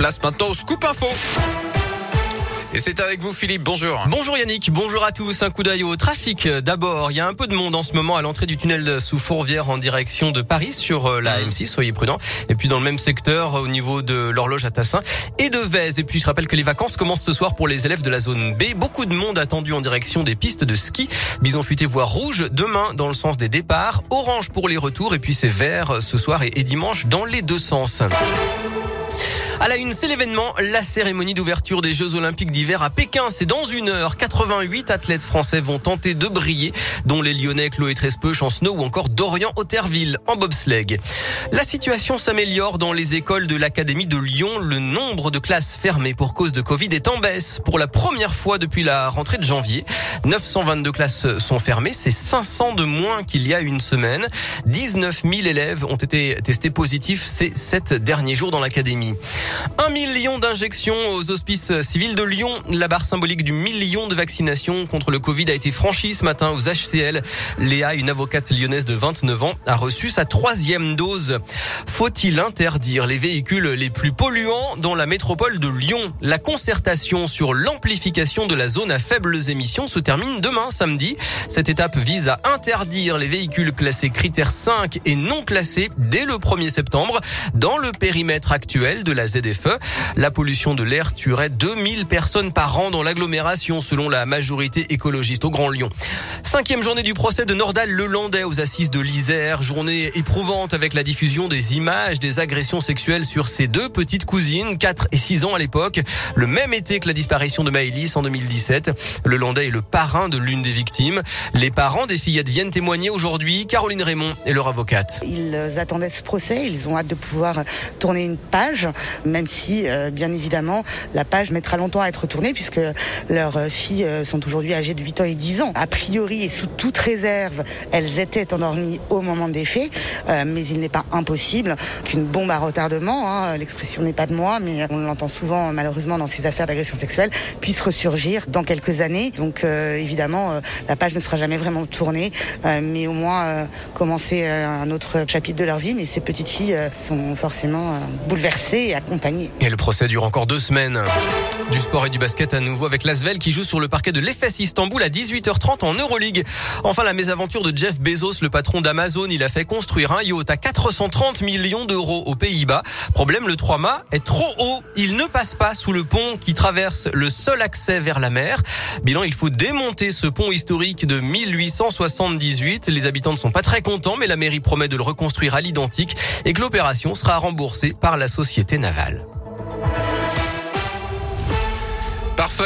Place maintenant au Scoop Info. Et c'est avec vous Philippe, bonjour. Bonjour Yannick, bonjour à tous. Un coup d'œil au trafic. D'abord, il y a un peu de monde en ce moment à l'entrée du tunnel sous Fourvière en direction de Paris sur euh, la M6, soyez prudents. Et puis dans le même secteur au niveau de l'horloge à Tassin et de Vèze. Et puis je rappelle que les vacances commencent ce soir pour les élèves de la zone B. Beaucoup de monde attendu en direction des pistes de ski. Bison futé voire rouge demain dans le sens des départs, orange pour les retours et puis c'est vert ce soir et dimanche dans les deux sens. À la une, c'est l'événement, la cérémonie d'ouverture des Jeux Olympiques d'hiver à Pékin. C'est dans une heure. 88 athlètes français vont tenter de briller, dont les Lyonnais Chloé Trespeuch en ou encore Dorian Otterville en bobsleigh. La situation s'améliore dans les écoles de l'Académie de Lyon. Le nombre de classes fermées pour cause de Covid est en baisse pour la première fois depuis la rentrée de janvier. 922 classes sont fermées. C'est 500 de moins qu'il y a une semaine. 19 000 élèves ont été testés positifs ces sept derniers jours dans l'académie. Un million d'injections aux hospices civils de Lyon. La barre symbolique du million de vaccinations contre le Covid a été franchie ce matin aux HCL. Léa, une avocate lyonnaise de 29 ans, a reçu sa troisième dose. Faut-il interdire les véhicules les plus polluants dans la métropole de Lyon? La concertation sur l'amplification de la zone à faibles émissions se termine demain samedi. Cette étape vise à interdire les véhicules classés critères 5 et non classés dès le 1er septembre dans le périmètre actuel de la ZFE. La pollution de l'air tuerait 2000 personnes par an dans l'agglomération selon la majorité écologiste au Grand Lyon. Cinquième journée du procès de Nordal Lelandais aux assises de l'Isère. Journée éprouvante avec la diffusion des images des agressions sexuelles sur ses deux petites cousines, 4 et 6 ans à l'époque. Le même été que la disparition de Maëlys en 2017. Le Landais est le parrain de l'une des victimes. Les parents des fillettes viennent témoigner aujourd'hui. Caroline Raymond est leur avocate. Ils attendaient ce procès. Ils ont hâte de pouvoir tourner une page même si, euh, bien évidemment, la page mettra longtemps à être tournée puisque leurs euh, filles euh, sont aujourd'hui âgées de 8 ans et 10 ans. A priori et sous toute réserve, elles étaient endormies au moment des faits, mais il n'est pas impossible qu'une bombe à retardement, hein, l'expression n'est pas de moi, mais on l'entend souvent malheureusement dans ces affaires d'agression sexuelle, puisse ressurgir dans quelques années. Donc évidemment, la page ne sera jamais vraiment tournée, mais au moins commencer un autre chapitre de leur vie. Mais ces petites filles sont forcément bouleversées et le procès dure encore deux semaines. Du sport et du basket à nouveau avec l'Asvel qui joue sur le parquet de l'EFS Istanbul à 18h30 en Euroleague. Enfin, la mésaventure de Jeff Bezos, le patron d'Amazon, il a fait construire un yacht à 430 millions d'euros aux Pays-Bas. Problème, le 3 mâts est trop haut. Il ne passe pas sous le pont qui traverse le seul accès vers la mer. Bilan, il faut démonter ce pont historique de 1878. Les habitants ne sont pas très contents, mais la mairie promet de le reconstruire à l'identique et que l'opération sera remboursée par la société navale. Parfait.